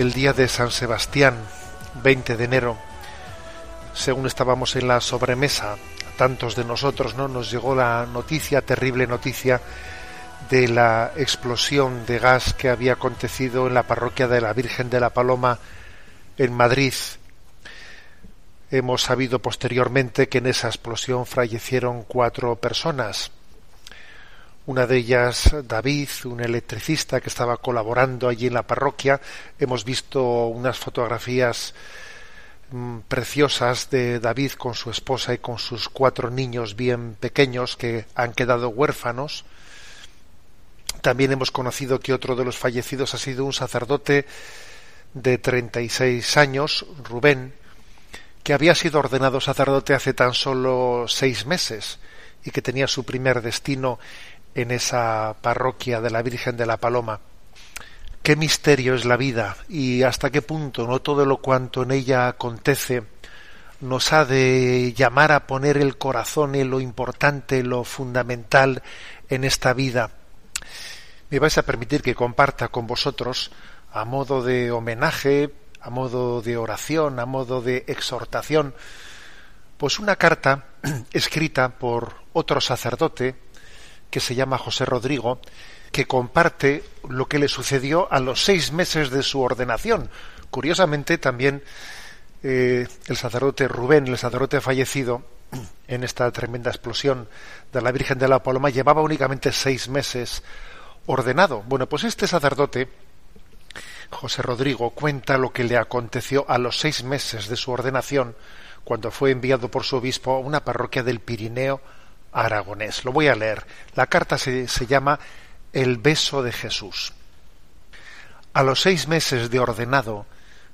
El día de San Sebastián, 20 de enero, según estábamos en la sobremesa, tantos de nosotros, ¿no? Nos llegó la noticia, terrible noticia, de la explosión de gas que había acontecido en la parroquia de la Virgen de la Paloma en Madrid. Hemos sabido posteriormente que en esa explosión fallecieron cuatro personas. Una de ellas, David, un electricista que estaba colaborando allí en la parroquia. Hemos visto unas fotografías mm, preciosas de David con su esposa y con sus cuatro niños bien pequeños que han quedado huérfanos. También hemos conocido que otro de los fallecidos ha sido un sacerdote de 36 años, Rubén, que había sido ordenado sacerdote hace tan solo seis meses y que tenía su primer destino en esa parroquia de la Virgen de la Paloma. Qué misterio es la vida y hasta qué punto no todo lo cuanto en ella acontece nos ha de llamar a poner el corazón en lo importante, lo fundamental en esta vida. Me vais a permitir que comparta con vosotros, a modo de homenaje, a modo de oración, a modo de exhortación, pues una carta escrita por otro sacerdote que se llama José Rodrigo, que comparte lo que le sucedió a los seis meses de su ordenación. Curiosamente, también eh, el sacerdote Rubén, el sacerdote fallecido en esta tremenda explosión de la Virgen de la Paloma, llevaba únicamente seis meses ordenado. Bueno, pues este sacerdote, José Rodrigo, cuenta lo que le aconteció a los seis meses de su ordenación, cuando fue enviado por su obispo a una parroquia del Pirineo aragonés. Lo voy a leer. La carta se, se llama El beso de Jesús. A los seis meses de ordenado,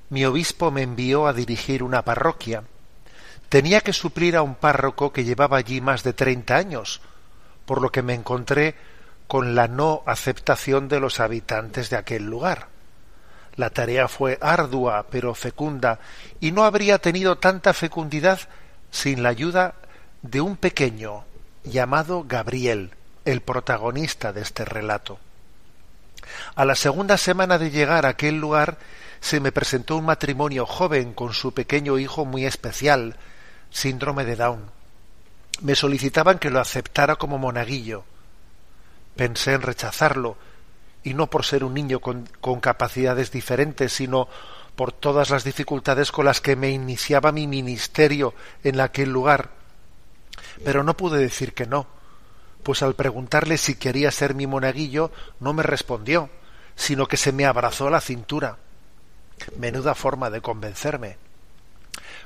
mi obispo me envió a dirigir una parroquia. Tenía que suplir a un párroco que llevaba allí más de treinta años, por lo que me encontré con la no aceptación de los habitantes de aquel lugar. La tarea fue ardua pero fecunda, y no habría tenido tanta fecundidad sin la ayuda de un pequeño llamado Gabriel, el protagonista de este relato. A la segunda semana de llegar a aquel lugar se me presentó un matrimonio joven con su pequeño hijo muy especial, síndrome de Down. Me solicitaban que lo aceptara como monaguillo. Pensé en rechazarlo, y no por ser un niño con, con, capacidades diferentes, sino por todas las dificultades con las que me iniciaba mi ministerio en aquel lugar. Pero no pude decir que no, pues al preguntarle si quería ser mi monaguillo, no me respondió, sino que se me abrazó a la cintura. Menuda forma de convencerme.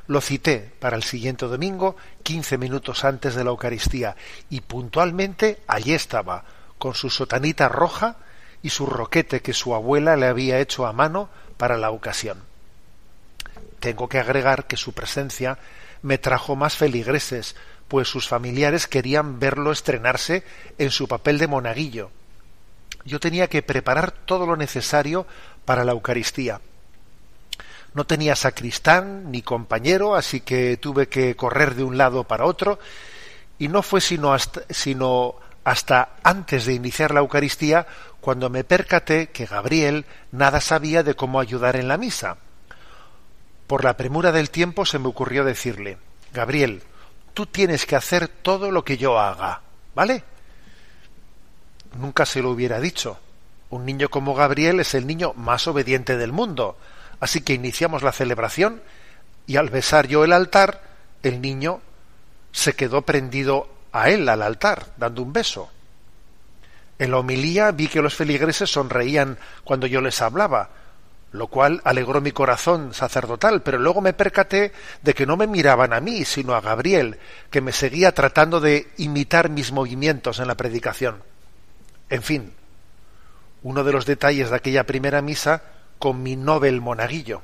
Lo cité para el siguiente domingo, quince minutos antes de la Eucaristía, y puntualmente allí estaba, con su sotanita roja y su roquete que su abuela le había hecho a mano para la ocasión. Tengo que agregar que su presencia me trajo más feligreses, pues sus familiares querían verlo estrenarse en su papel de monaguillo. Yo tenía que preparar todo lo necesario para la Eucaristía. No tenía sacristán ni compañero, así que tuve que correr de un lado para otro, y no fue sino hasta, sino hasta antes de iniciar la Eucaristía cuando me percaté que Gabriel nada sabía de cómo ayudar en la misa. Por la premura del tiempo se me ocurrió decirle, Gabriel, tú tienes que hacer todo lo que yo haga, ¿vale? Nunca se lo hubiera dicho. Un niño como Gabriel es el niño más obediente del mundo. Así que iniciamos la celebración y al besar yo el altar, el niño se quedó prendido a él, al altar, dando un beso. En la homilía vi que los feligreses sonreían cuando yo les hablaba, lo cual alegró mi corazón sacerdotal, pero luego me percaté de que no me miraban a mí, sino a Gabriel, que me seguía tratando de imitar mis movimientos en la predicación. En fin, uno de los detalles de aquella primera misa con mi Nobel monaguillo.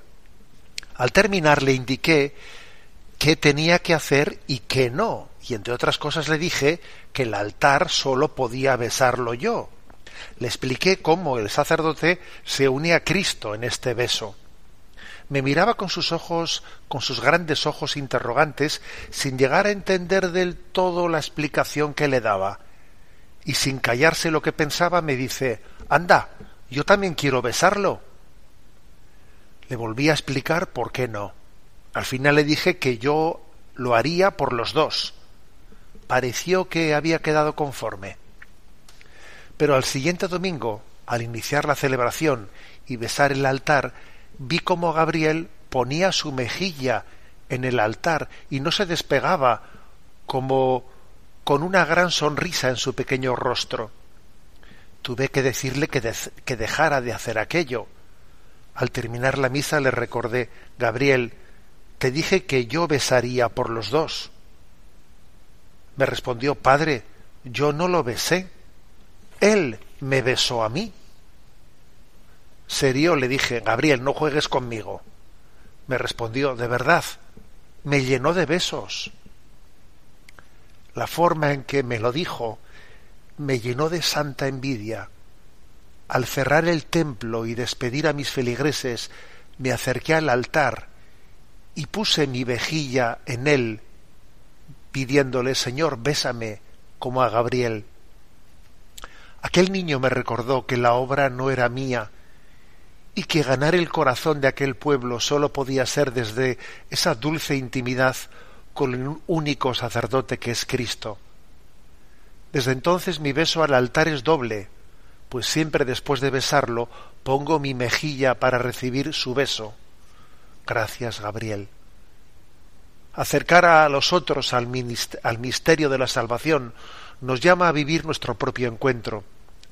Al terminar le indiqué qué tenía que hacer y qué no, y entre otras cosas le dije que el altar solo podía besarlo yo, le expliqué cómo el sacerdote se unía a Cristo en este beso. Me miraba con sus ojos, con sus grandes ojos interrogantes, sin llegar a entender del todo la explicación que le daba. Y sin callarse lo que pensaba, me dice Anda, yo también quiero besarlo. Le volví a explicar por qué no. Al final le dije que yo lo haría por los dos. Pareció que había quedado conforme. Pero al siguiente domingo, al iniciar la celebración y besar el altar, vi como Gabriel ponía su mejilla en el altar y no se despegaba como con una gran sonrisa en su pequeño rostro. Tuve que decirle que, que dejara de hacer aquello. Al terminar la misa le recordé, Gabriel, te dije que yo besaría por los dos. Me respondió, Padre, yo no lo besé. Él me besó a mí. Serio le dije, Gabriel, no juegues conmigo. Me respondió, de verdad, me llenó de besos. La forma en que me lo dijo me llenó de santa envidia. Al cerrar el templo y despedir a mis feligreses, me acerqué al altar y puse mi vejilla en él, pidiéndole, Señor, bésame como a Gabriel. Aquel niño me recordó que la obra no era mía y que ganar el corazón de aquel pueblo sólo podía ser desde esa dulce intimidad con el único sacerdote que es Cristo. Desde entonces mi beso al altar es doble, pues siempre después de besarlo pongo mi mejilla para recibir su beso. Gracias, Gabriel. Acercar a los otros al, misterio de la salvación nos llama a vivir nuestro propio encuentro,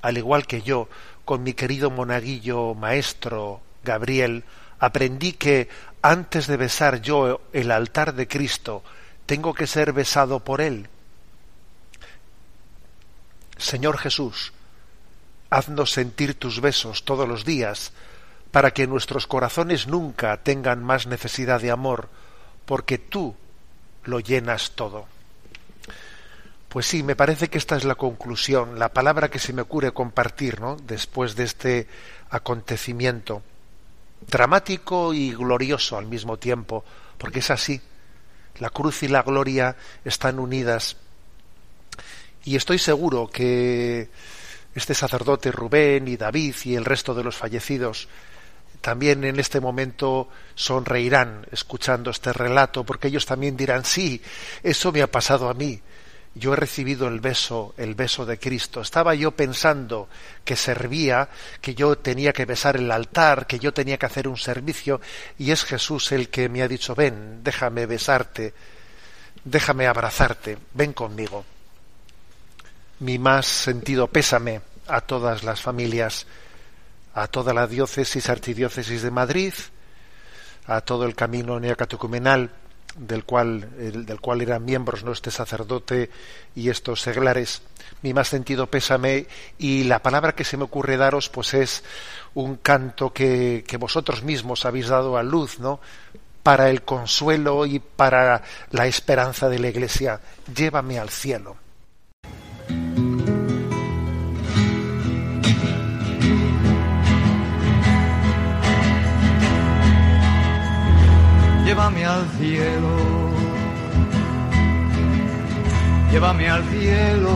al igual que yo, con mi querido monaguillo maestro Gabriel, aprendí que antes de besar yo el altar de Cristo, tengo que ser besado por Él. Señor Jesús, haznos sentir tus besos todos los días, para que nuestros corazones nunca tengan más necesidad de amor, porque tú lo llenas todo. Pues sí, me parece que esta es la conclusión, la palabra que se me ocurre compartir, ¿no? Después de este acontecimiento dramático y glorioso al mismo tiempo, porque es así. La cruz y la gloria están unidas. Y estoy seguro que este sacerdote Rubén y David y el resto de los fallecidos también en este momento sonreirán escuchando este relato, porque ellos también dirán, sí, eso me ha pasado a mí yo he recibido el beso, el beso de Cristo. Estaba yo pensando que servía, que yo tenía que besar el altar, que yo tenía que hacer un servicio, y es Jesús el que me ha dicho, ven, déjame besarte, déjame abrazarte, ven conmigo. Mi más sentido pésame a todas las familias, a toda la diócesis, archidiócesis de Madrid, a todo el camino neocatecumenal, del cual, del cual eran miembros ¿no? este sacerdote y estos seglares, mi más sentido pésame y la palabra que se me ocurre daros pues es un canto que, que vosotros mismos habéis dado a luz, ¿no? para el consuelo y para la esperanza de la Iglesia. Llévame al cielo. Llévame al cielo, llévame al cielo.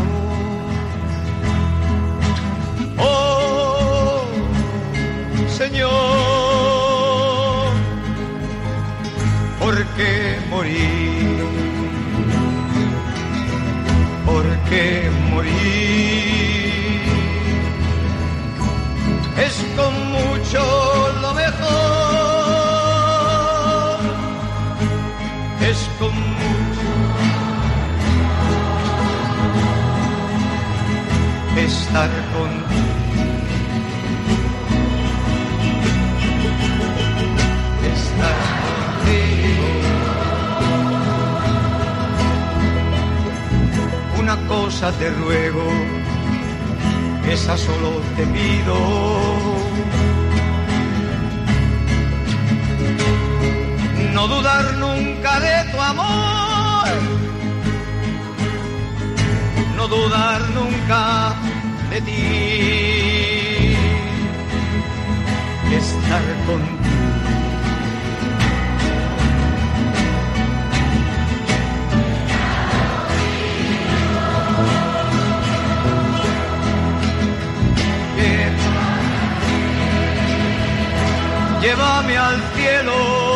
Oh Señor, ¿por qué morir? ¿Por morir? Es con mucho lo mejor. Con mucho estar contigo. Estar contigo. Una cosa te ruego, esa solo te pido. No dudar nunca de tu amor, no dudar nunca de ti. Estar contigo. Llévame al cielo.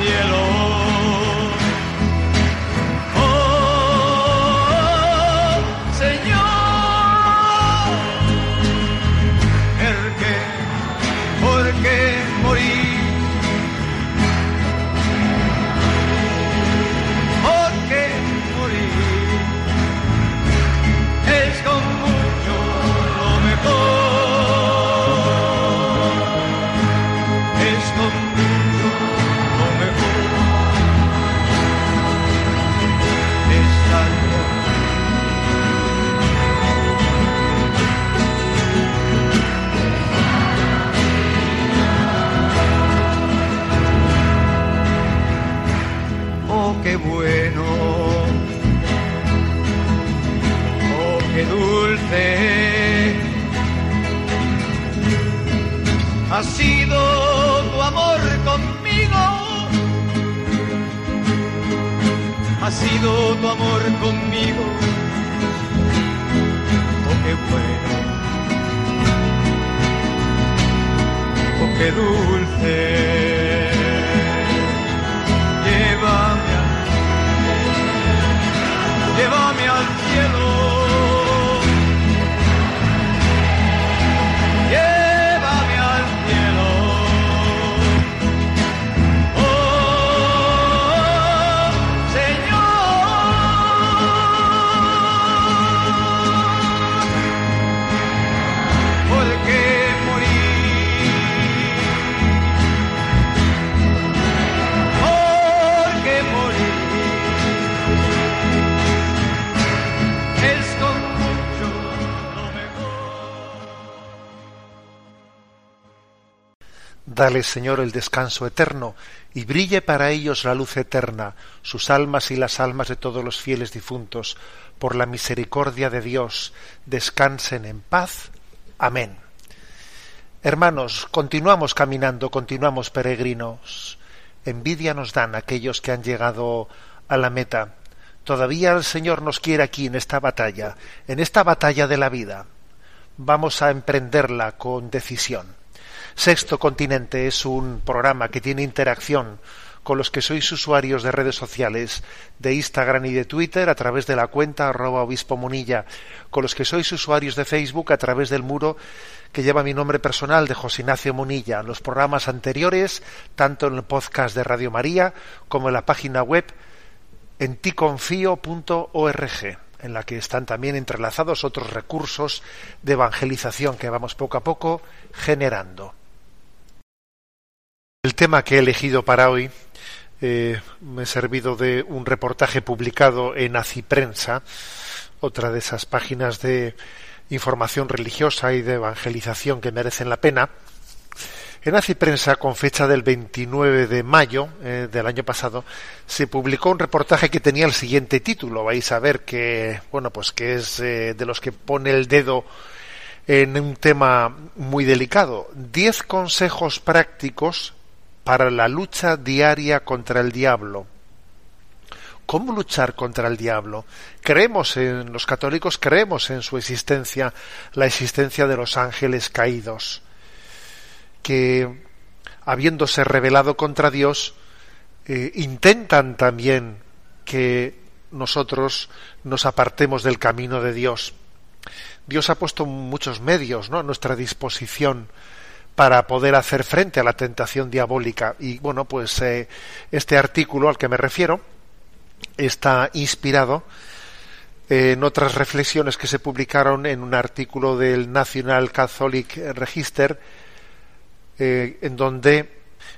Cielo. Dale, Señor, el descanso eterno, y brille para ellos la luz eterna, sus almas y las almas de todos los fieles difuntos, por la misericordia de Dios, descansen en paz. Amén. Hermanos, continuamos caminando, continuamos peregrinos. Envidia nos dan aquellos que han llegado a la meta. Todavía el Señor nos quiere aquí en esta batalla, en esta batalla de la vida. Vamos a emprenderla con decisión. Sexto Continente es un programa que tiene interacción con los que sois usuarios de redes sociales, de Instagram y de Twitter a través de la cuenta arroba obispo munilla, con los que sois usuarios de Facebook a través del muro que lleva mi nombre personal de José Ignacio Munilla. Los programas anteriores, tanto en el podcast de Radio María como en la página web en ticonfío.org, en la que están también entrelazados otros recursos de evangelización que vamos poco a poco generando. El tema que he elegido para hoy eh, me he servido de un reportaje publicado en Aciprensa, otra de esas páginas de información religiosa y de evangelización que merecen la pena, en Nazi Prensa, con fecha del 29 de mayo eh, del año pasado, se publicó un reportaje que tenía el siguiente título. Vais a ver que, bueno, pues que es eh, de los que pone el dedo en un tema muy delicado. Diez consejos prácticos para la lucha diaria contra el diablo. ¿Cómo luchar contra el diablo? Creemos en los católicos, creemos en su existencia, la existencia de los ángeles caídos que, habiéndose rebelado contra Dios, eh, intentan también que nosotros nos apartemos del camino de Dios. Dios ha puesto muchos medios ¿no? a nuestra disposición para poder hacer frente a la tentación diabólica. Y bueno, pues eh, este artículo al que me refiero está inspirado en otras reflexiones que se publicaron en un artículo del National Catholic Register eh, en donde,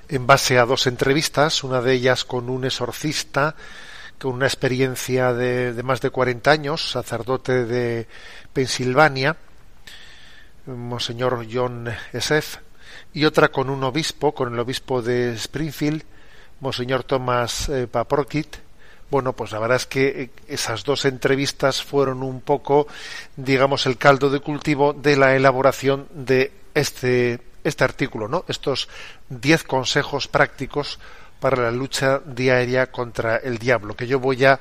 en base a dos entrevistas, una de ellas con un exorcista, con una experiencia de, más de 40 años, sacerdote de Pensilvania, Monseñor John Esef, y otra con un obispo, con el obispo de Springfield, Monseñor Thomas eh, Paporkit. Bueno, pues la verdad es que eh, esas dos entrevistas fueron un poco, digamos, el caldo de cultivo de la elaboración de este este artículo, ¿no? Estos diez consejos prácticos para la lucha diaria contra el diablo, que yo voy a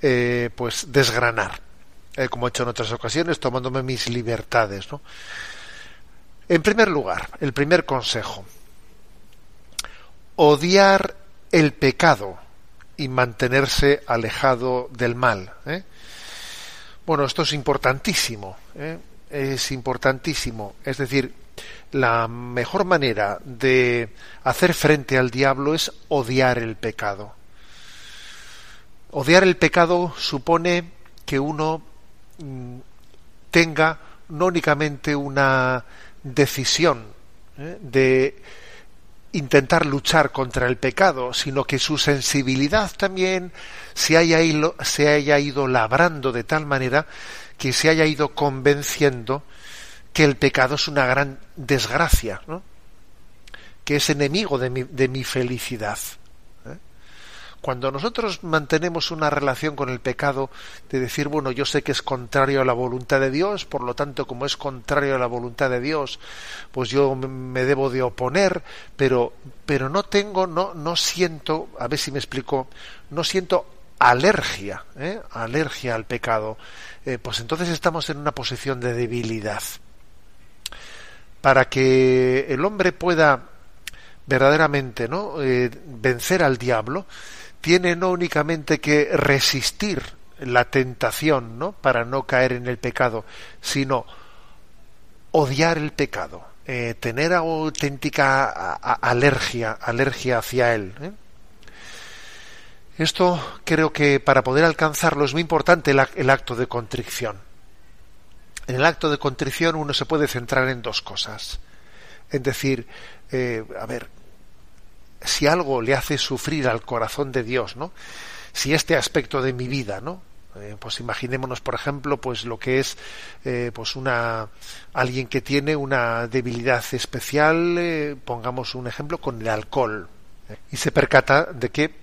eh, pues desgranar, eh, como he hecho en otras ocasiones, tomándome mis libertades. ¿no? En primer lugar, el primer consejo, odiar el pecado y mantenerse alejado del mal. ¿eh? Bueno, esto es importantísimo, es importantísimo. Es decir, la mejor manera de hacer frente al diablo es odiar el pecado. Odiar el pecado supone que uno tenga no únicamente una decisión ¿eh? de intentar luchar contra el pecado, sino que su sensibilidad también se haya, ido, se haya ido labrando de tal manera que se haya ido convenciendo que el pecado es una gran desgracia, ¿no? que es enemigo de mi, de mi felicidad. Cuando nosotros mantenemos una relación con el pecado de decir, bueno, yo sé que es contrario a la voluntad de Dios, por lo tanto, como es contrario a la voluntad de Dios, pues yo me debo de oponer, pero, pero no tengo, no, no siento, a ver si me explico, no siento alergia, ¿eh? alergia al pecado, eh, pues entonces estamos en una posición de debilidad para que el hombre pueda verdaderamente ¿no? Eh, vencer al diablo, tiene no únicamente que resistir la tentación ¿no? para no caer en el pecado, sino odiar el pecado, eh, tener auténtica alergia, alergia hacia él. ¿eh? Esto creo que para poder alcanzarlo es muy importante el acto de contrición en el acto de contrición uno se puede centrar en dos cosas. En decir, eh, a ver, si algo le hace sufrir al corazón de Dios, ¿no? Si este aspecto de mi vida, ¿no? Eh, pues imaginémonos, por ejemplo, pues lo que es, eh, pues una alguien que tiene una debilidad especial, pongamos un ejemplo con el alcohol, y se percata de que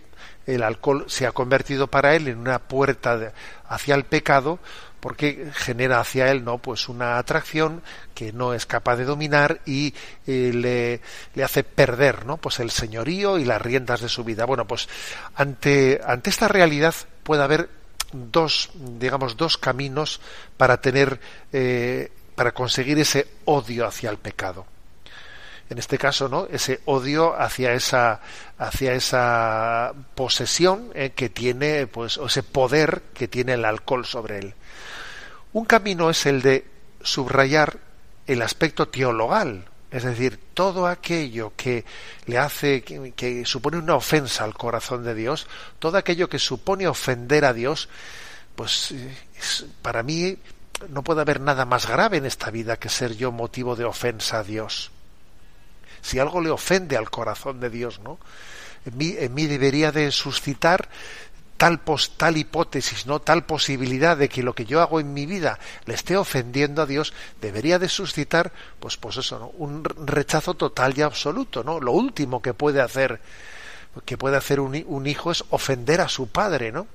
el alcohol se ha convertido para él en una puerta hacia el pecado, porque genera hacia él no pues una atracción que no es capaz de dominar y eh, le, hace perder no pues el señorío y las riendas de su vida. Bueno pues ante ante esta realidad puede haber dos digamos dos caminos para tener eh, para conseguir ese odio hacia el pecado en este caso no ese odio hacia esa hacia esa posesión eh, que tiene pues o ese poder que tiene el alcohol sobre él un camino es el de subrayar el aspecto teologal, es decir, todo aquello que le hace, que, supone una ofensa al corazón de Dios, todo aquello que supone ofender a Dios, pues para mí no puede haber nada más grave en esta vida que ser yo motivo de ofensa a Dios. Si algo le ofende al corazón de Dios, ¿no? En mí, en mí debería de suscitar tal, pos, tal hipótesis, ¿no? tal posibilidad de que lo que yo hago en mi vida le esté ofendiendo a Dios, debería de suscitar, pues, pues eso, ¿no? un rechazo total y absoluto, ¿no? Lo último que puede hacer, que puede hacer un, un hijo es ofender a su padre, ¿no?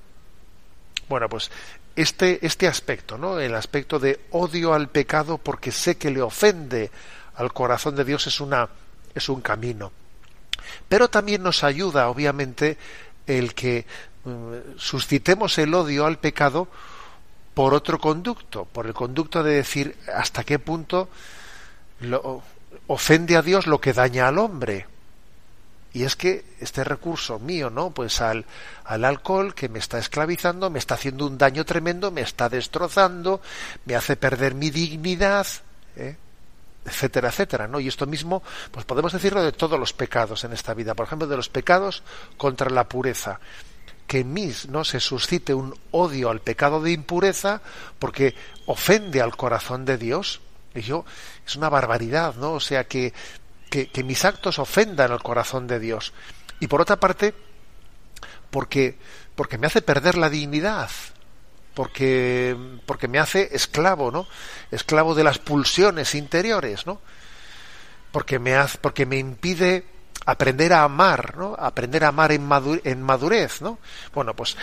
Bueno, pues este, este aspecto, ¿no? El aspecto de odio al pecado porque sé que le ofende al corazón de Dios es una, es un camino. Pero también nos ayuda, obviamente, el que mm, suscitemos el odio al pecado por otro conducto, por el conducto de decir hasta qué punto lo, ofende a Dios lo que daña al hombre. Y es que este recurso mío, ¿no? Pues al, al alcohol que me está esclavizando, me está haciendo un daño tremendo, me está destrozando, me hace perder mi dignidad, ¿eh? Etcétera, etcétera, ¿no? Y esto mismo, pues podemos decirlo de todos los pecados en esta vida, por ejemplo, de los pecados contra la pureza, que en mí no se suscite un odio al pecado de impureza porque ofende al corazón de Dios. Y yo, es una barbaridad, ¿no? O sea, que, que, que mis actos ofendan al corazón de Dios. Y por otra parte, porque, porque me hace perder la dignidad, porque, porque me hace esclavo, ¿no? Esclavo de las pulsiones interiores, ¿no? Porque me, hace, porque me impide aprender a amar, ¿no? Aprender a amar en, en madurez, ¿no? Bueno, pues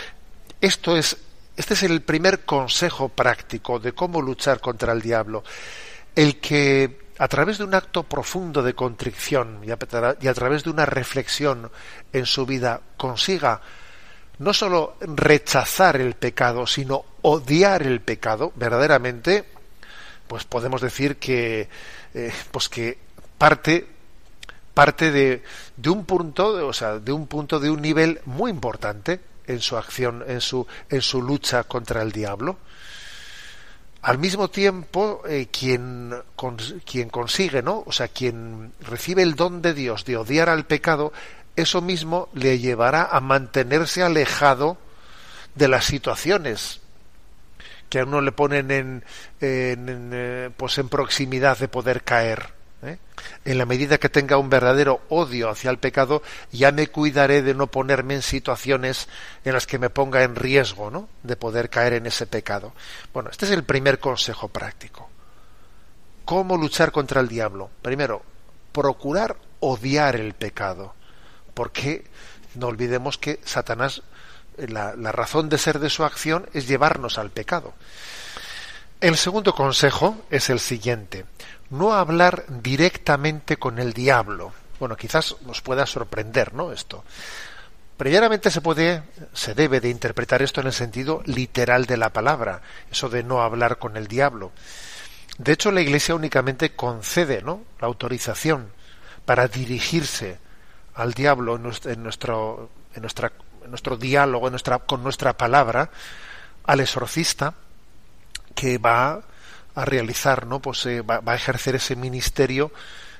esto es, este es el primer consejo práctico de cómo luchar contra el diablo. El que a través de un acto profundo de contrición y a través de una reflexión en su vida consiga no solo rechazar el pecado, sino odiar el pecado, verdaderamente, pues podemos decir que, eh, pues que parte parte de, de un punto, o sea, de un punto de un nivel muy importante en su acción, en su, en su lucha contra el diablo. Al mismo tiempo, eh, quien, quien consigue, ¿no? O sea, quien recibe el don de Dios de odiar al pecado, eso mismo le llevará a mantenerse alejado de las situaciones que a uno le ponen en, en, eh, pues en proximidad de poder caer. ¿eh? En la medida que tenga un verdadero odio hacia el pecado, ya me cuidaré de no ponerme en situaciones en las que me ponga en riesgo ¿no? de poder caer en ese pecado. Bueno, este es el primer consejo práctico. ¿Cómo luchar contra el diablo? Primero, procurar odiar el pecado porque no olvidemos que Satanás, la, la, razón de ser de su acción es llevarnos al pecado. El segundo consejo es el siguiente, no hablar directamente con el diablo. Bueno, quizás nos pueda sorprender, ¿no? Esto. Primeramente se puede, se debe de interpretar esto en el sentido literal de la palabra, eso de no hablar con el diablo. De hecho, la Iglesia únicamente concede, ¿no? La autorización para dirigirse al diablo en nuestro, en nuestra, en nuestro diálogo en nuestra, con nuestra palabra, al exorcista que va a realizar, ¿no? Pues eh, va, va, a ejercer ese ministerio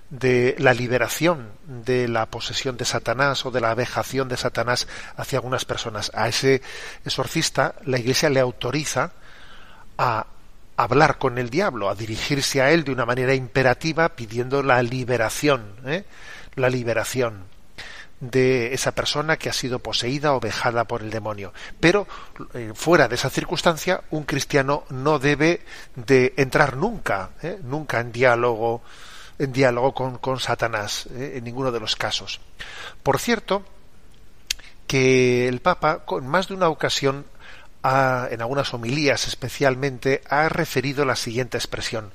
de la liberación de la posesión de Satanás o de la vejación de Satanás hacia algunas personas. A ese exorcista la Iglesia le autoriza a hablar con el diablo, a dirigirse a él de una manera imperativa pidiendo la liberación, ¿eh? la liberación de esa persona que ha sido poseída o vejada por el demonio. Pero eh, fuera de esa circunstancia, un cristiano no debe de entrar nunca, eh, nunca en diálogo, en diálogo con, con Satanás, eh, en ninguno de los casos. Por cierto, que el Papa, con más de una ocasión, ha, en algunas homilías especialmente, ha referido la siguiente expresión: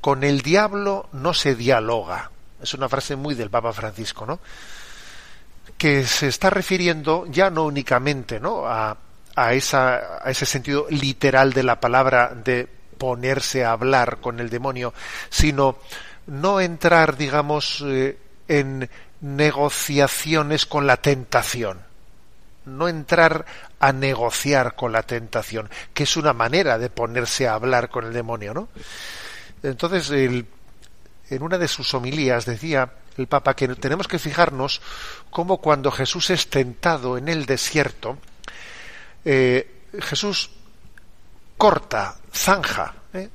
con el diablo no se dialoga. Es una frase muy del Papa Francisco, ¿no? Que se está refiriendo ya no únicamente ¿no? A, a, esa, a ese sentido literal de la palabra de ponerse a hablar con el demonio, sino no entrar, digamos, eh, en negociaciones con la tentación, no entrar a negociar con la tentación, que es una manera de ponerse a hablar con el demonio, ¿no? Entonces, el, en una de sus homilías decía el Papa que tenemos que fijarnos cómo cuando Jesús es tentado en el desierto, eh, Jesús corta, zanja, ¿eh?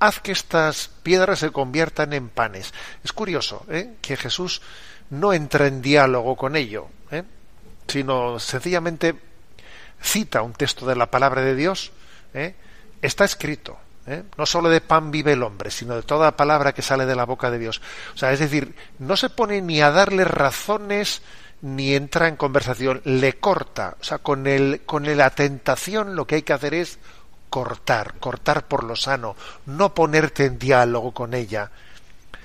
haz que estas piedras se conviertan en panes. Es curioso ¿eh? que Jesús no entra en diálogo con ello, sino sencillamente cita un texto de la palabra de Dios, está escrito. ¿Eh? No solo de pan vive el hombre, sino de toda palabra que sale de la boca de Dios. O sea, es decir, no se pone ni a darle razones ni entra en conversación, le corta. O sea, con, el, con la tentación lo que hay que hacer es cortar, cortar por lo sano, no ponerte en diálogo con ella.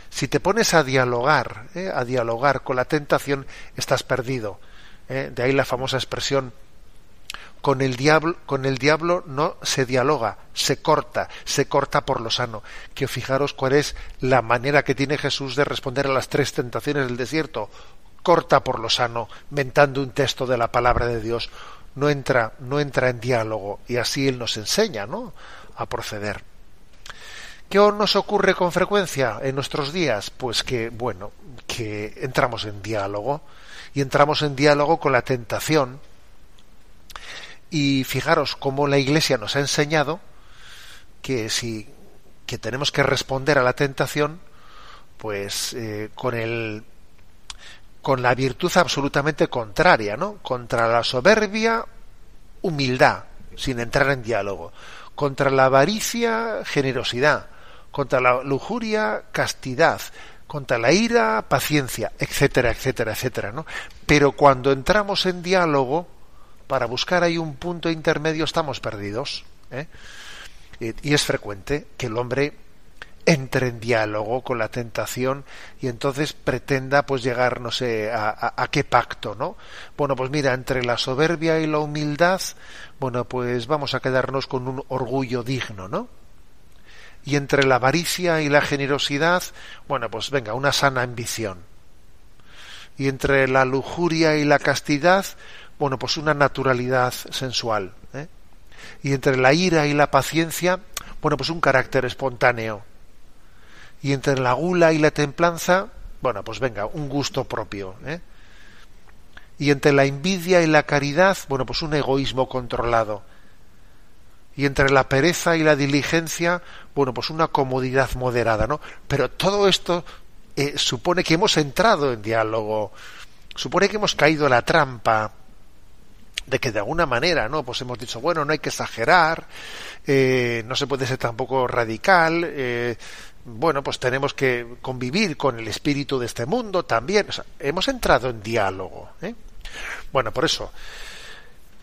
Si te pones a dialogar, ¿eh? a dialogar con la tentación, estás perdido. ¿eh? De ahí la famosa expresión con el diablo, no se dialoga, se corta, se corta por lo sano. Que fijaros cuál es la manera que tiene Jesús de responder a las tres tentaciones del desierto. Corta por lo sano, mentando un texto de la palabra de Dios. No entra, no entra en diálogo y así él nos enseña, ¿no? a proceder. ¿Qué nos ocurre con frecuencia en nuestros días? Pues que, bueno, que entramos en diálogo y entramos en diálogo con la tentación. Y fijaros cómo la Iglesia nos ha enseñado que si que tenemos que responder a la tentación, pues eh, con el con la virtud absolutamente contraria, ¿no? Contra la soberbia, humildad, sin entrar en diálogo. Contra la avaricia, generosidad. Contra la lujuria, castidad contra la ira, paciencia, etcétera, etcétera, etcétera, ¿no? Pero cuando entramos en diálogo, para buscar ahí un punto intermedio, estamos perdidos. ¿eh? Y, es frecuente que el hombre entre en diálogo con la tentación y entonces pretenda pues llegar no sé a, a, qué pacto no bueno pues mira entre la soberbia y la humildad bueno pues vamos a quedarnos con un orgullo digno no y entre la avaricia y la generosidad, bueno, pues venga, una sana ambición. Y entre la lujuria y la castidad, bueno, pues una naturalidad sensual. ¿eh? Y entre la ira y la paciencia, bueno, pues un carácter espontáneo. Y entre la gula y la templanza, bueno, pues venga, un gusto propio. ¿eh? Y entre la envidia y la caridad, bueno, pues un egoísmo controlado y entre la pereza y la diligencia, bueno, pues una comodidad moderada, ¿no? Pero todo esto eh, supone que hemos entrado en diálogo, supone que hemos caído la trampa de que de alguna manera, ¿no? Pues hemos dicho, bueno, no hay que exagerar, eh, no se puede ser tampoco radical, eh, bueno, pues tenemos que convivir con el espíritu de este mundo también. Hemos entrado en diálogo. ¿eh? Bueno, por eso,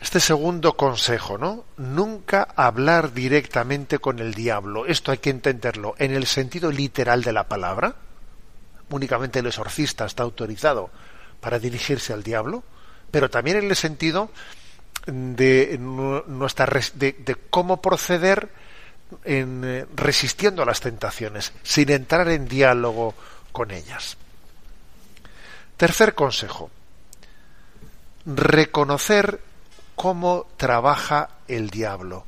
este segundo consejo, ¿no? Nunca hablar directamente con el diablo. Esto hay que entenderlo en el sentido literal de la palabra. Únicamente el exorcista está autorizado para dirigirse al diablo, pero también en el sentido de de, cómo proceder en, eh, resistiendo a las tentaciones, sin entrar en diálogo con ellas. Tercer consejo. Reconocer cómo trabaja el diablo.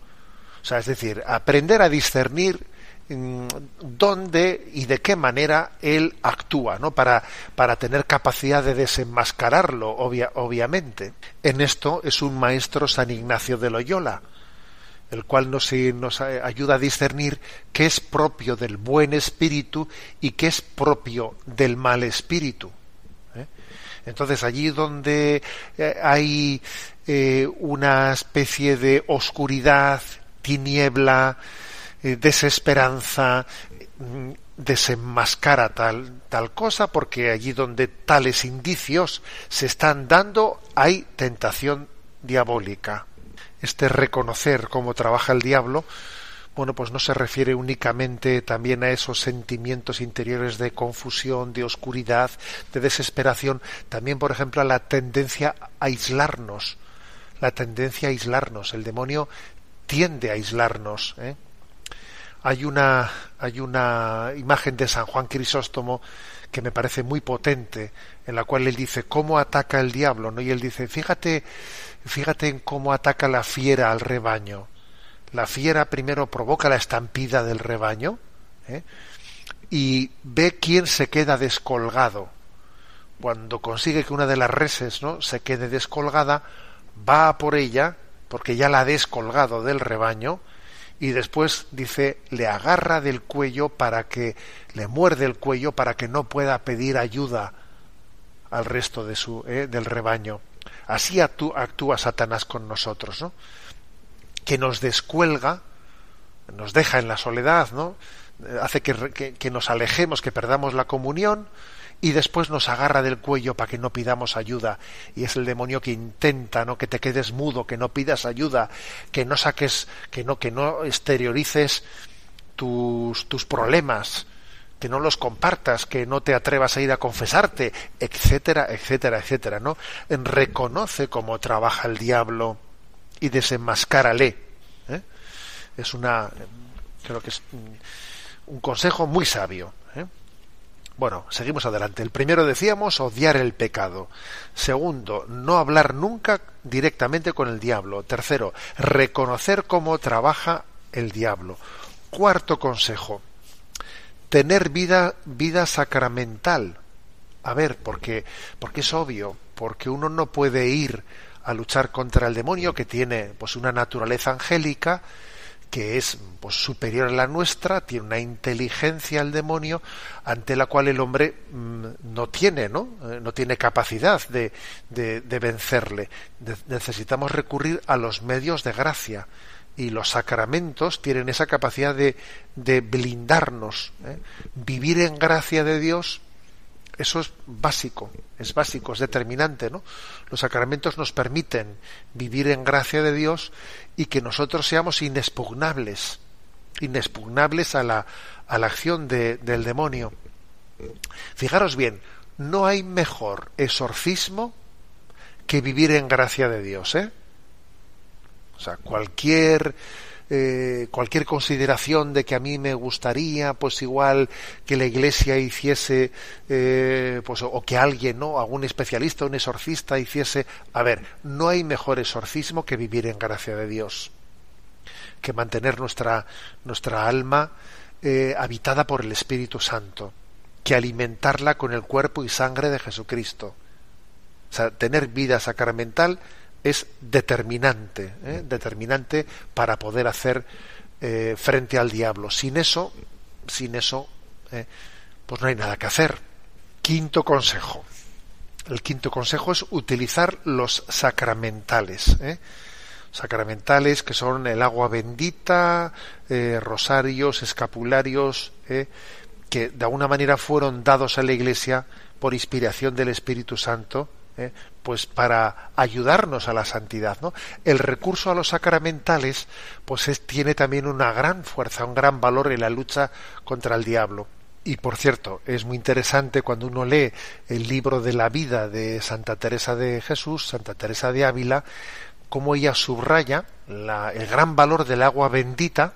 O sea, es decir, aprender a discernir dónde y de qué manera él actúa, ¿no? Para, para tener capacidad de desenmascararlo, obviamente. En esto es un maestro San Ignacio de Loyola, el cual nos, nos ayuda a discernir qué es propio del buen espíritu y qué es propio del mal espíritu. ¿eh? Entonces allí donde eh, hay eh, una especie de oscuridad, tiniebla, desesperanza, mm, desenmascara tal, tal cosa, porque allí donde tales indicios se están dando hay tentación diabólica. Este reconocer cómo trabaja el diablo, bueno, pues no se refiere únicamente también a esos sentimientos interiores de confusión, de oscuridad, de desesperación, también, por ejemplo, a la tendencia a aislarnos, la tendencia a aislarnos. El demonio tiende a aislarnos. ¿eh? Hay una hay una imagen de San Juan Crisóstomo que me parece muy potente, en la cual él dice cómo ataca el diablo, ¿no? Y él dice, fíjate, fíjate en cómo ataca la fiera al rebaño. La fiera primero provoca la estampida del rebaño ¿eh? y ve quién se queda descolgado. Cuando consigue que una de las reses ¿no? se quede descolgada, va por ella, porque ya la ha descolgado del rebaño, y después dice, le agarra del cuello para que, le muerde el cuello para que no pueda pedir ayuda al resto de su, eh, del rebaño. Así actúa Satanás con nosotros, ¿no? Que nos descuelga, nos deja en la soledad, ¿no? Hace que, que nos alejemos, que perdamos la comunión, y después nos agarra del cuello para que no pidamos ayuda. Y es el demonio que intenta no que te quedes mudo que no pidas ayuda que no saques que no que no exteriorices tus tus problemas que no los compartas que no te atrevas a ir a confesarte etcétera etcétera etcétera no reconoce cómo trabaja el diablo y desenmascárale ¿eh? es una creo que es un consejo muy sabio bueno, seguimos adelante. El primero decíamos odiar el pecado. Segundo, no hablar nunca directamente con el diablo. Tercero, reconocer cómo trabaja el diablo. Cuarto consejo, tener vida, vida sacramental. A ver, porque, porque es obvio, porque uno no puede ir a luchar contra el demonio que tiene pues una naturaleza angélica que es pues, superior a la nuestra, tiene una inteligencia el demonio ante la cual el hombre mm, no tiene, ¿no? Eh, no tiene capacidad de, de, vencerle. necesitamos recurrir a los medios de gracia y los sacramentos tienen esa capacidad de, de blindarnos. ¿eh? Vivir en gracia de Dios eso es básico, es básico, es determinante, ¿no? Los sacramentos nos permiten vivir en gracia de Dios y que nosotros seamos inexpugnables, inexpugnables a la, a la acción de, del demonio. Fijaros bien, no hay mejor exorcismo que vivir en gracia de Dios, ¿eh? O sea, cualquier eh, cualquier consideración de que a mí me gustaría, pues igual que la Iglesia hiciese, eh, pues o que alguien, no, algún especialista, un exorcista hiciese, a ver, no hay mejor exorcismo que vivir en gracia de Dios, que mantener nuestra nuestra alma eh, habitada por el Espíritu Santo, que alimentarla con el cuerpo y sangre de Jesucristo. O sea, tener vida sacramental es determinante, ¿eh? determinante para poder hacer eh, frente al diablo. Sin eso, sin eso, ¿eh? pues no hay nada que hacer. Quinto consejo. El quinto consejo es utilizar los sacramentales. Sacramentales que son el agua bendita, rosarios, escapularios, que de alguna manera fueron dados a la Iglesia por inspiración del Espíritu Santo ¿eh? pues para ayudarnos a la santidad no el recurso a los sacramentales pues es, tiene también una gran fuerza un gran valor en la lucha contra el diablo y por cierto es muy interesante cuando uno lee el libro de la vida de Santa Teresa de Jesús Santa Teresa de Ávila cómo ella subraya el gran valor del agua bendita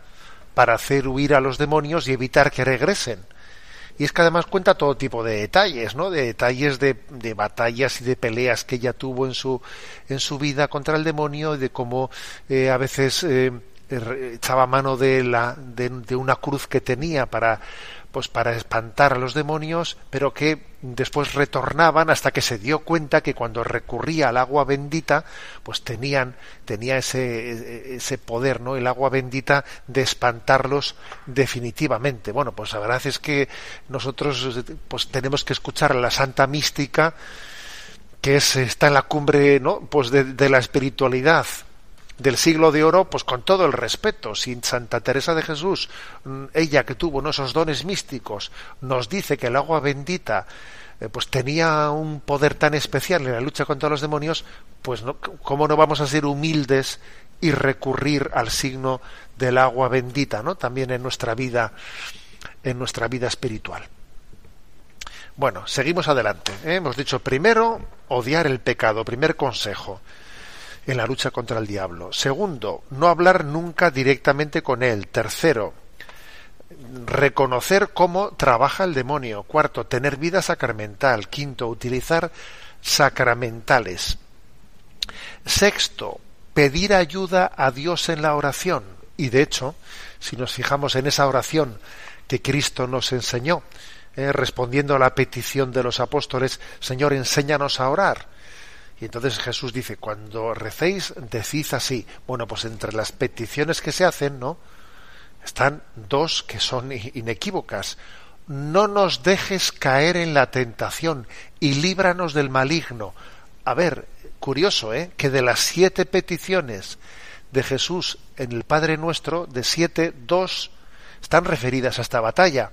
para hacer huir a los demonios y evitar que regresen y es que además cuenta todo tipo de detalles, ¿no? De detalles de, de, batallas y de peleas que ella tuvo en su, en su vida contra el demonio, de cómo eh, a veces eh, echaba mano de, la, de una cruz que tenía para pues para espantar a los demonios, pero que después retornaban hasta que se dio cuenta que cuando recurría al agua bendita, pues tenían tenía ese ese poder, ¿no? El agua bendita de espantarlos definitivamente. Bueno, pues la verdad es que nosotros pues tenemos que escuchar a la Santa Mística que es, está en la cumbre, ¿no? Pues de, de la espiritualidad, del siglo de oro, pues con todo el respeto, sin Santa Teresa de Jesús, mm, ella que tuvo esos dones místicos, nos dice que el agua bendita eh, pues tenía un poder tan especial en la lucha contra los demonios, pues no, cómo no vamos a ser humildes y recurrir al signo del agua bendita, ¿no? También en nuestra vida, en nuestra vida espiritual. Bueno, seguimos adelante. ¿eh? Hemos dicho primero odiar el pecado, primer consejo en la lucha contra el diablo. Segundo, no hablar nunca directamente con él. Tercero, reconocer cómo trabaja el demonio. Cuarto, tener vida sacramental. Quinto, utilizar sacramentales. Sexto, pedir ayuda a Dios en la oración. Y de hecho, si nos fijamos en esa oración que Cristo nos enseñó, eh, respondiendo a la petición de los apóstoles, Señor, enséñanos a orar y entonces Jesús dice, cuando recéis, decís así. Bueno, pues entre las peticiones que se hacen, ¿no? Están dos que son inequívocas. No nos dejes caer en la tentación y líbranos del maligno. A ver, curioso, ¿eh? que de las siete peticiones de Jesús en el Padre Nuestro, de siete, dos están referidas a esta batalla.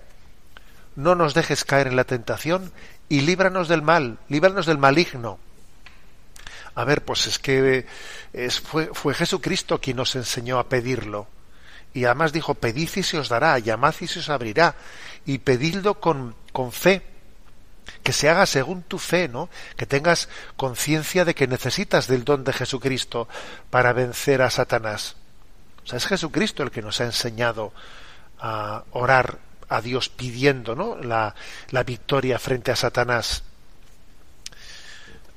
No nos dejes caer en la tentación y líbranos del mal, líbranos del maligno. A ver, pues es que fue, fue Jesucristo quien nos enseñó a pedirlo. Y además dijo, pedid y se os dará, llamad y se os abrirá. Y pedidlo con, con fe, que se haga según tu fe, ¿no? Que tengas conciencia de que necesitas del don de Jesucristo para vencer a Satanás. O sea, es Jesucristo el que nos ha enseñado a orar a Dios pidiendo, ¿no? La, la victoria frente a Satanás.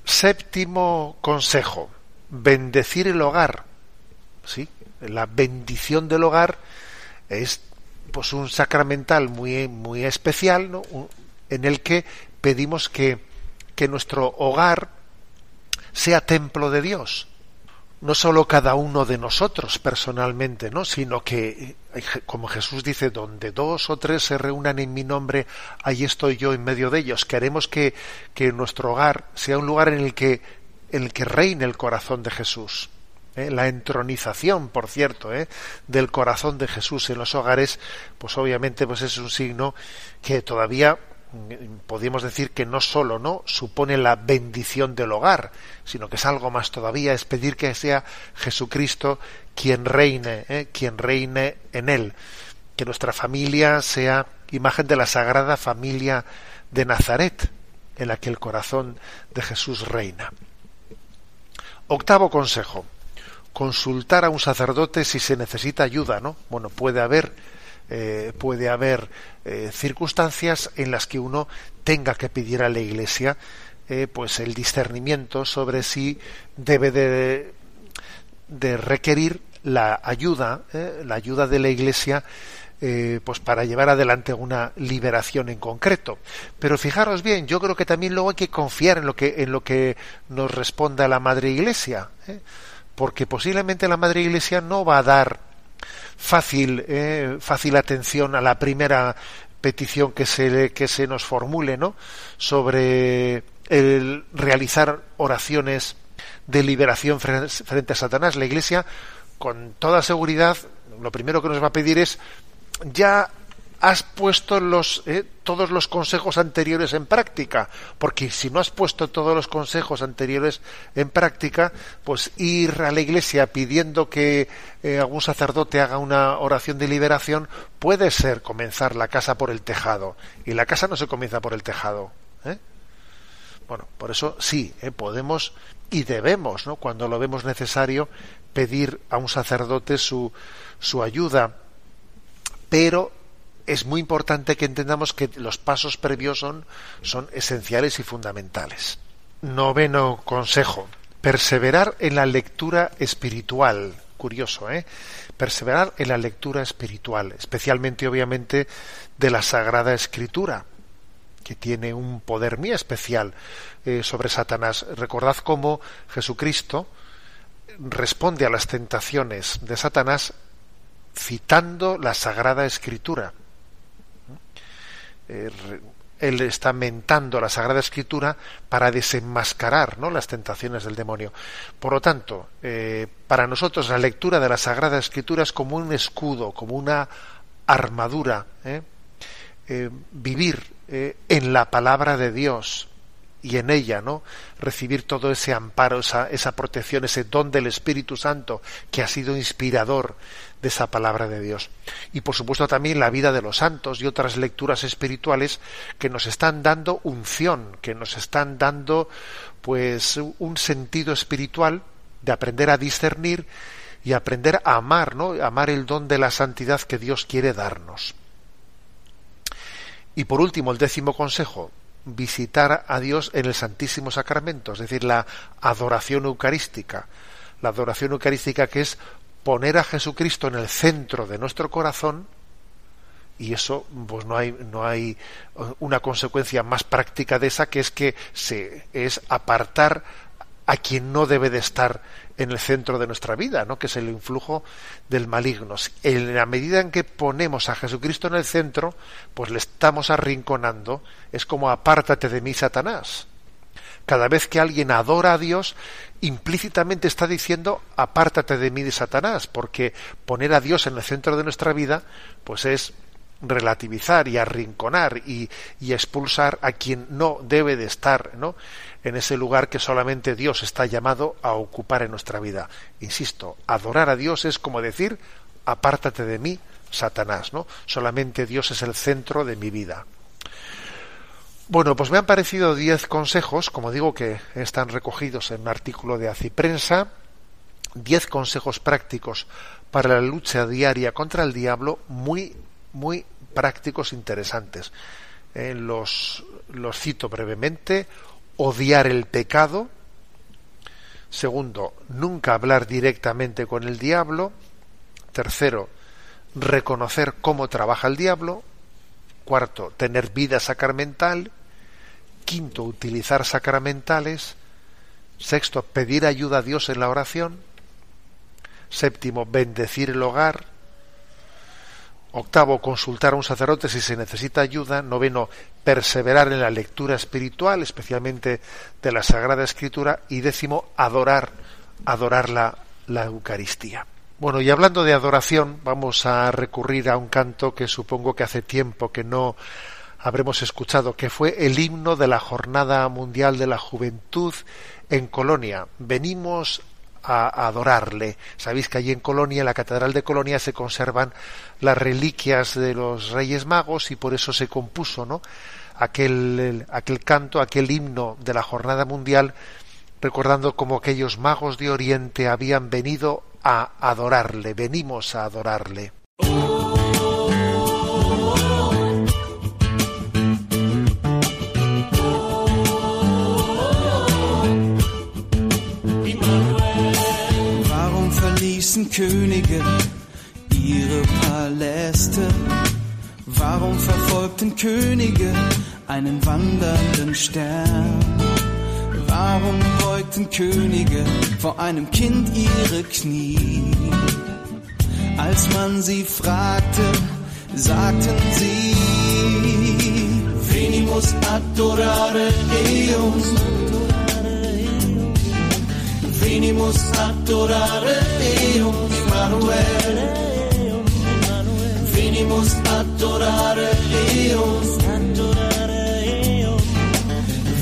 Séptimo consejo, bendecir el hogar. ¿Sí? La bendición del hogar es pues un sacramental muy, muy especial, ¿no? en el que pedimos que, que nuestro hogar sea templo de Dios no solo cada uno de nosotros personalmente, ¿no? sino que, eh, como Jesús dice, donde dos o tres se reúnan en mi nombre, ahí estoy yo en medio de ellos. Queremos que, que nuestro hogar sea un lugar en el que, en el que reine el corazón de Jesús. ¿eh? La entronización, por cierto, ¿eh? del corazón de Jesús en los hogares, pues obviamente pues es un signo que todavía podríamos decir que no solo no supone la bendición del hogar, sino que es algo más todavía, es pedir que sea Jesucristo quien reine, ¿eh? quien reine en él, que nuestra familia sea imagen de la sagrada familia de Nazaret, en la que el corazón de Jesús reina. Octavo consejo, consultar a un sacerdote si se necesita ayuda, ¿no? Bueno, puede haber eh, puede haber eh, circunstancias en las que uno tenga que pedir a la Iglesia eh, pues el discernimiento sobre si debe de, de requerir la ayuda, la ayuda de la Iglesia pues para llevar adelante una liberación en concreto. Pero fijaros bien, yo creo que también luego hay que confiar en lo que, en lo que nos responda la Madre Iglesia, porque posiblemente la Madre Iglesia no va a dar fácil, eh, fácil atención a la primera petición que se, que se nos formule, ¿no? Sobre el realizar oraciones de liberación frente a Satanás. La Iglesia, con toda seguridad, lo primero que nos va a pedir es ya has puesto los, eh, todos los consejos anteriores en práctica, porque si no has puesto todos los consejos anteriores en práctica, pues ir a la iglesia pidiendo que eh, algún sacerdote haga una oración de liberación puede ser comenzar la casa por el tejado, y la casa no se comienza por el tejado. ¿eh? Bueno, por eso sí, podemos y debemos, cuando lo vemos necesario, pedir a un sacerdote su, su ayuda, pero es muy importante que entendamos que los pasos previos son, son esenciales y fundamentales. Noveno consejo, perseverar en la lectura espiritual. Curioso, ¿eh? Perseverar en la lectura espiritual, especialmente, obviamente, de la Sagrada Escritura, que tiene un poder muy especial eh, sobre Satanás. Recordad cómo Jesucristo responde a las tentaciones de Satanás citando la Sagrada Escritura. Eh, él está mentando la Sagrada Escritura para desenmascarar ¿no? las tentaciones del demonio. Por lo tanto, eh, para nosotros la lectura de la Sagrada Escritura es como un escudo, como una armadura. ¿eh? vivir en la palabra de Dios y en ella, ¿no? Recibir todo ese amparo, esa, esa protección, ese don del Espíritu Santo que ha sido inspirador de esa palabra de Dios. Y por supuesto también la vida de los santos y otras lecturas espirituales que nos están dando unción, que nos están dando pues un sentido espiritual de aprender a discernir y aprender a amar, ¿no? Amar el don de la santidad que Dios quiere darnos. Y por último, el décimo consejo, visitar a Dios en el Santísimo Sacramento, es decir, la adoración eucarística. La adoración eucarística que es poner a Jesucristo en el centro de nuestro corazón y eso pues no hay no hay uh, una consecuencia más práctica de esa que es que se es apartar a quien no debe de estar en el centro de nuestra vida, ¿no? que es el influjo del maligno. En la medida en que ponemos a Jesucristo en el centro, pues le estamos arrinconando, es como apártate de mí, Satanás. Cada vez que alguien adora a Dios, implícitamente está diciendo apártate de mí de Satanás, porque poner a Dios en el centro de nuestra vida, pues es relativizar y arrinconar y, y, expulsar a quien no debe de estar ¿no? en ese lugar que solamente Dios está llamado a ocupar en nuestra vida. Insisto, adorar a Dios es como decir apártate de mí, Satanás, ¿no? Solamente Dios es el centro de mi vida. Bueno, pues me han parecido diez consejos, como digo que están recogidos en un artículo de Aciprensa, diez consejos prácticos para la lucha diaria contra el diablo, muy, muy prácticos, interesantes. Eh, los, los cito brevemente. Odiar el pecado. Segundo, nunca hablar directamente con el diablo. Tercero, reconocer cómo trabaja el diablo. Cuarto, tener vida sacramental. Quinto, utilizar sacramentales. Sexto, pedir ayuda a Dios en la oración. Séptimo, bendecir el hogar. Octavo, consultar a un sacerdote si se necesita ayuda. Noveno, perseverar en la lectura espiritual, especialmente de la Sagrada Escritura. Y décimo, adorar, adorar la, la Eucaristía. Bueno, y hablando de adoración, vamos a recurrir a un canto que supongo que hace tiempo que no habremos escuchado, que fue el himno de la Jornada Mundial de la Juventud en Colonia. Venimos a adorarle. Sabéis que allí en Colonia, en la Catedral de Colonia, se conservan las reliquias de los Reyes Magos y por eso se compuso, ¿no? Aquel, aquel canto, aquel himno de la Jornada Mundial, recordando cómo aquellos magos de Oriente habían venido a adorarle, venimos a adorarle. Könige ihre Paläste? Warum verfolgten Könige einen wandernden Stern? Warum beugten Könige vor einem Kind ihre Knie? Als man sie fragte, sagten sie, Venimus adorare Deum. Venimus adorare Eum Immanuel Venimus adorare Eum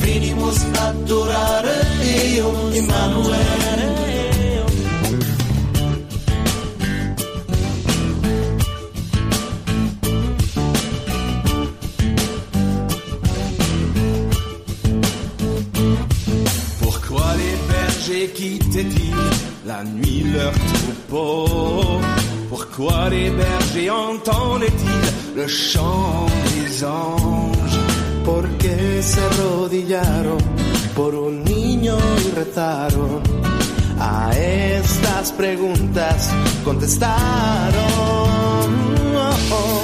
Venimus adorare Eum Immanuel bergers quittaient-ils la nuit leur troupeau Pourquoi les bergers entendaient-ils le chant des anges porque se arrodillaron por un niño y rezaron. A estas preguntas contestaron. Oh, oh.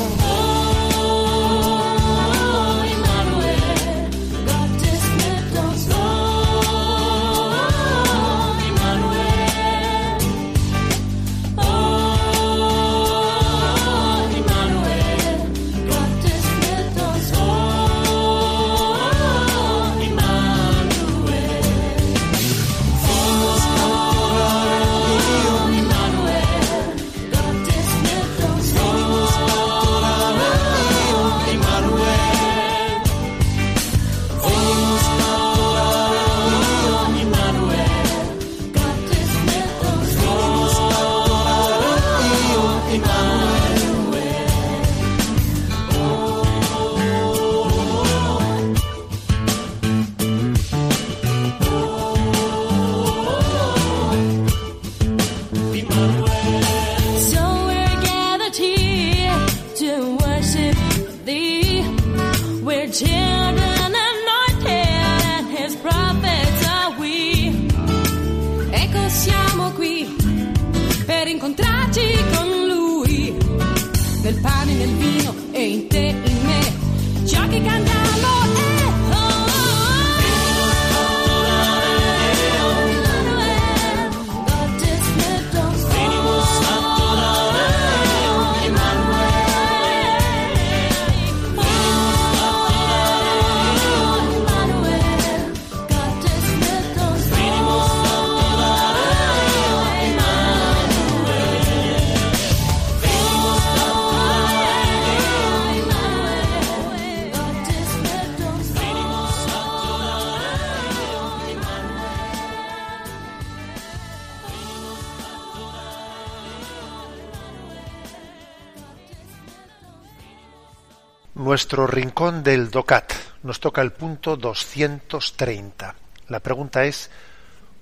Nuestro rincón del DOCAT nos toca el punto 230. La pregunta es,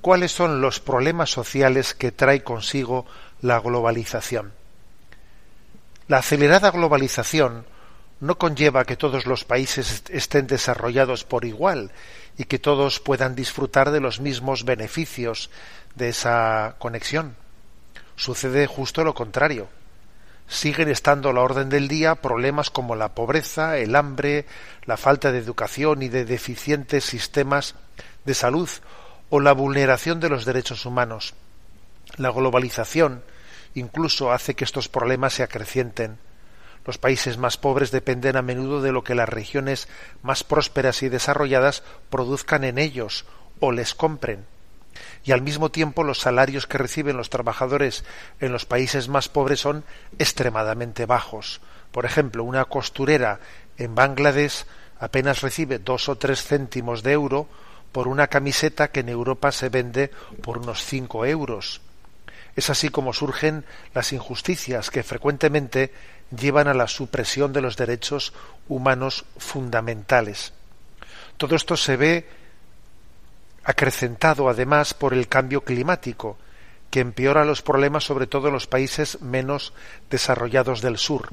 ¿cuáles son los problemas sociales que trae consigo la globalización? La acelerada globalización no conlleva que todos los países estén desarrollados por igual y que todos puedan disfrutar de los mismos beneficios de esa conexión. Sucede justo lo contrario siguen estando a la orden del día problemas como la pobreza, el hambre, la falta de educación y de deficientes sistemas de salud o la vulneración de los derechos humanos. La globalización incluso hace que estos problemas se acrecienten. Los países más pobres dependen a menudo de lo que las regiones más prósperas y desarrolladas produzcan en ellos o les compren y al mismo tiempo los salarios que reciben los trabajadores en los países más pobres son extremadamente bajos. Por ejemplo, una costurera en Bangladesh apenas recibe dos o tres céntimos de euro por una camiseta que en Europa se vende por unos cinco euros. Es así como surgen las injusticias que frecuentemente llevan a la supresión de los derechos humanos fundamentales. Todo esto se ve acrecentado además por el cambio climático, que empeora los problemas sobre todo en los países menos desarrollados del sur.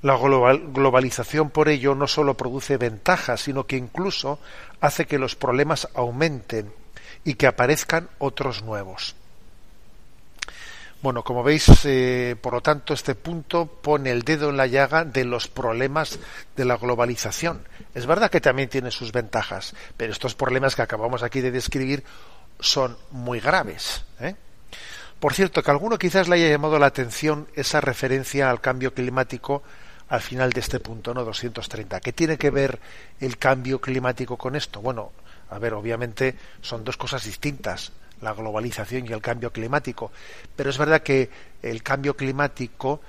La globalización por ello no solo produce ventajas, sino que incluso hace que los problemas aumenten y que aparezcan otros nuevos. Bueno, como veis, eh, por lo tanto, este punto pone el dedo en la llaga de los problemas de la globalización. Es verdad que también tiene sus ventajas, pero estos problemas que acabamos aquí de describir son muy graves. ¿eh? Por cierto, que alguno quizás le haya llamado la atención esa referencia al cambio climático al final de este punto, ¿no? 230. ¿Qué tiene que ver el cambio climático con esto? Bueno, a ver, obviamente son dos cosas distintas la globalización y el cambio climático. Pero es verdad que el cambio climático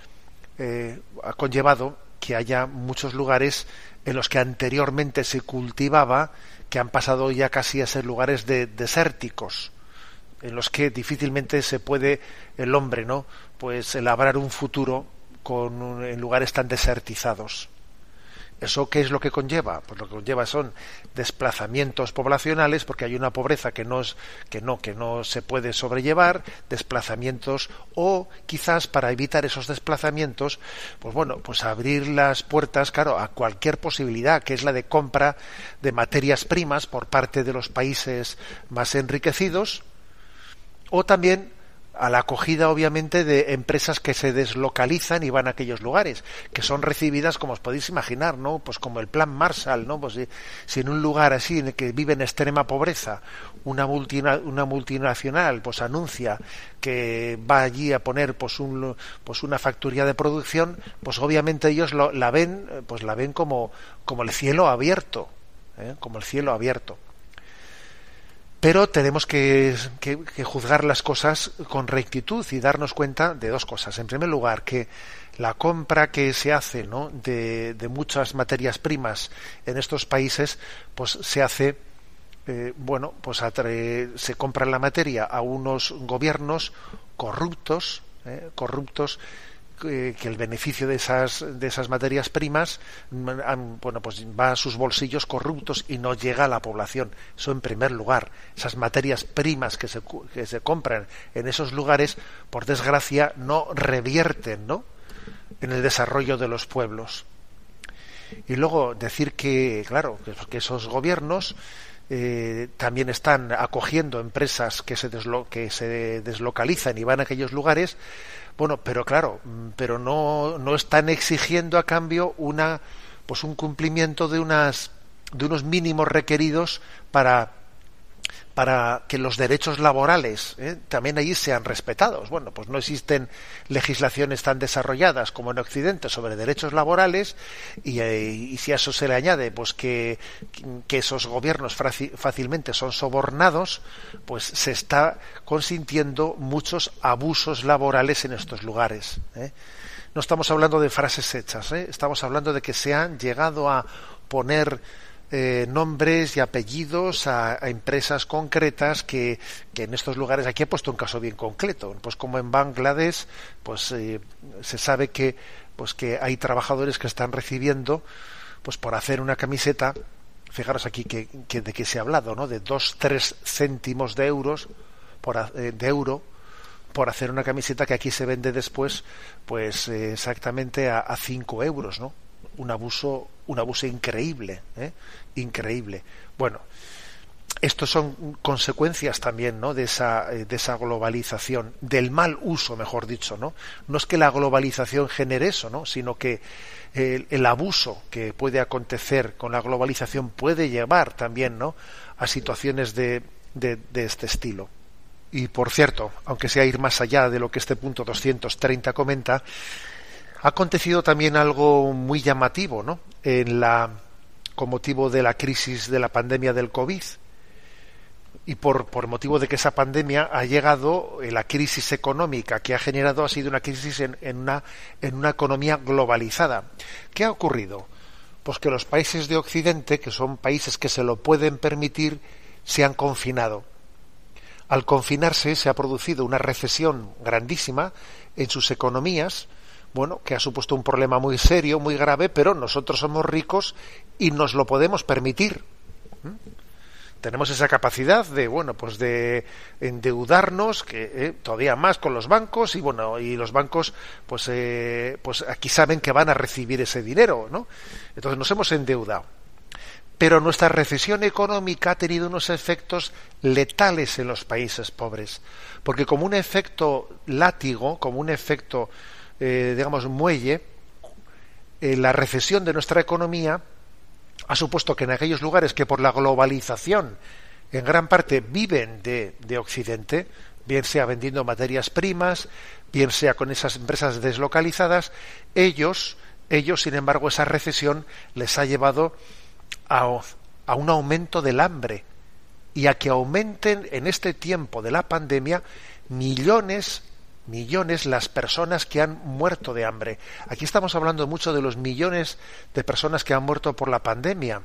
eh, ha conllevado que haya muchos lugares en los que anteriormente se cultivaba que han pasado ya casi a ser lugares de, desérticos en los que difícilmente se puede el hombre no pues elaborar un futuro con en lugares tan desertizados ¿Eso qué es lo que conlleva? Pues lo que conlleva son desplazamientos poblacionales, porque hay una pobreza que no, es, que no, que no se puede sobrellevar, desplazamientos, o quizás para evitar esos desplazamientos, pues bueno, pues abrir las puertas, claro, a cualquier posibilidad, que es la de compra de materias primas por parte de los países más enriquecidos, o también a la acogida obviamente de empresas que se deslocalizan y van a aquellos lugares, que son recibidas como os podéis imaginar, ¿no? Pues como el plan Marshall, ¿no? Pues si, en un lugar así en el que vive en extrema pobreza una, una multinacional pues anuncia que va allí a poner pues un pues una factoría de producción, pues obviamente ellos la ven pues la ven como como el cielo abierto, ¿eh? como el cielo abierto. Pero tenemos que, juzgar las cosas con rectitud y darnos cuenta de dos cosas. En primer lugar, que la compra que se hace ¿no? de, muchas materias primas en estos países, pues se hace, eh, bueno, pues se compra la materia a unos gobiernos corruptos, ¿eh? corruptos que, el beneficio de esas de esas materias primas mm, bueno pues va a sus bolsillos corruptos y no llega a la población. Eso en primer lugar. Esas materias primas que se, que se compran en esos lugares por desgracia no revierten no en el desarrollo de los pueblos. Y luego decir que claro que esos gobiernos eh, también están acogiendo empresas que se, que se deslocalizan y van a aquellos lugares bueno, pero claro, mm, pero no, no están exigiendo a cambio una, pues un cumplimiento de unas, de unos mínimos requeridos para para que los derechos laborales ¿eh? también allí sean respetados. Bueno, pues no existen legislaciones tan desarrolladas como en Occidente sobre derechos laborales y, eh, si a eso se le añade pues que, esos gobiernos fácilmente son sobornados, pues se está consintiendo muchos abusos laborales en estos lugares. ¿eh? No estamos hablando de frases hechas, estamos hablando de que se han llegado a poner eh, nombres y apellidos a, empresas concretas que, que, en estos lugares aquí he puesto un caso bien concreto pues como en Bangladesh pues eh, se sabe que pues que hay trabajadores que están recibiendo, pues por hacer una camiseta, fijaros aquí que, que de qué se ha hablado, ¿no? De dos, tres céntimos de euros por, eh, de euro por hacer una camiseta que aquí se vende después, pues eh, exactamente a, a cinco euros, ¿no? Un abuso, un abuso increíble, ¿eh? increíble. Bueno, estos son consecuencias también ¿no? de, esa, eh, de esa globalización, del mal uso, mejor dicho. ¿no? no es que la globalización genere eso, ¿no? sino que el, el abuso que puede acontecer con la globalización puede llevar también ¿no? a situaciones de, de, de este estilo. Y por cierto, aunque sea ir más allá de lo que este punto 230 comenta, ha acontecido también algo muy llamativo ¿no? en la, con motivo de la crisis de la pandemia del COVID y por, motivo de que esa pandemia ha llegado, eh, la crisis económica que ha generado ha sido una crisis en una economía globalizada. ¿Qué ha ocurrido? Pues que los países de Occidente, que son países que se lo pueden permitir, se han confinado. Al confinarse se ha producido una recesión grandísima en sus economías, bueno, que ha supuesto un problema muy serio, muy grave, pero nosotros somos ricos y nos lo podemos permitir. ¿Mm? tenemos esa capacidad de bueno pues de endeudarnos que eh, todavía más con los bancos y bueno y los bancos pues eh, pues aquí saben que van a recibir ese dinero no entonces nos hemos endeudado pero nuestra recesión económica ha tenido unos efectos letales en los países pobres porque como un efecto látigo como un efecto eh, digamos muelle eh, la recesión de nuestra economía ha supuesto que en aquellos lugares que por la globalización en gran parte viven de, de, Occidente, bien sea vendiendo materias primas, bien sea con esas empresas deslocalizadas, ellos, ellos, sin embargo, esa recesión les ha llevado a, a un aumento del hambre y a que aumenten en este tiempo de la pandemia millones millones las personas que han muerto de hambre. Aquí estamos hablando mucho de los millones de personas que han muerto por la pandemia.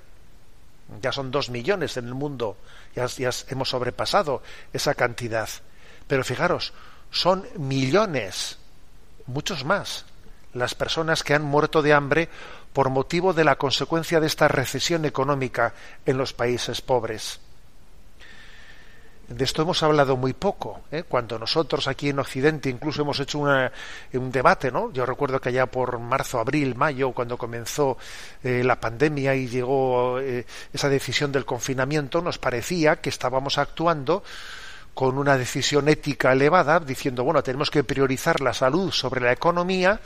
Ya son dos millones en el mundo, ya, ya hemos sobrepasado esa cantidad. Pero fijaros, son millones, muchos más, las personas que han muerto de hambre por motivo de la consecuencia de esta recesión económica en los países pobres. De esto hemos hablado muy poco. ¿eh? Cuando nosotros aquí en Occidente incluso hemos hecho una, un debate, ¿no? Yo recuerdo que allá por marzo, abril, mayo, cuando comenzó eh, la pandemia y llegó eh, esa decisión del confinamiento, nos parecía que estábamos actuando con una decisión ética elevada, diciendo, bueno, tenemos que priorizar la salud sobre la economía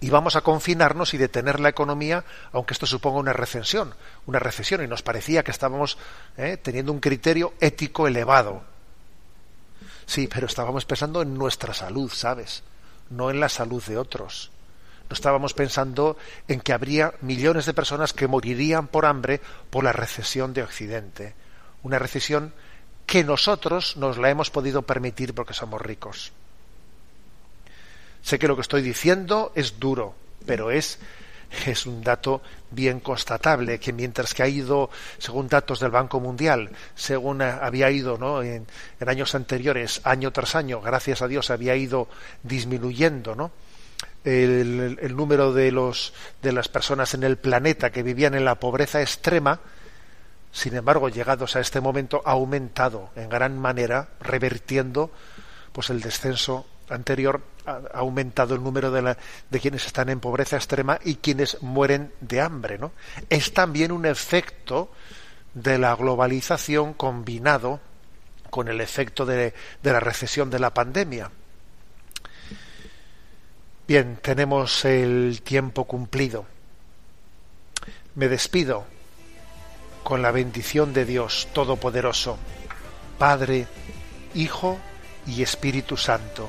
y vamos a confinarnos y detener la economía, aunque esto suponga una recesión, una recesión, y nos parecía que estábamos eh, teniendo un criterio ético elevado. Sí, pero estábamos pensando en nuestra salud, ¿sabes? No en la salud de otros. No estábamos pensando en que habría millones de personas que morirían por hambre por la recesión de Occidente. Una recesión que nosotros nos la hemos podido permitir porque somos ricos. Sé que lo que estoy diciendo es duro, pero es, es un dato bien constatable, que mientras que ha ido, según datos del Banco Mundial, según había ido ¿no? en, años anteriores, año tras año, gracias a Dios, había ido disminuyendo ¿no? el, el número de, los, de las personas en el planeta que vivían en la pobreza extrema, sin embargo, llegados a este momento, ha aumentado en gran manera, revertiendo pues el descenso anterior ha aumentado el número de, la, de, quienes están en pobreza extrema y quienes mueren de hambre. ¿no? Es también un efecto de la globalización combinado con el efecto de, de la recesión de la pandemia. Bien, tenemos el tiempo cumplido. Me despido con la bendición de Dios Todopoderoso, Padre, Hijo y Espíritu Santo.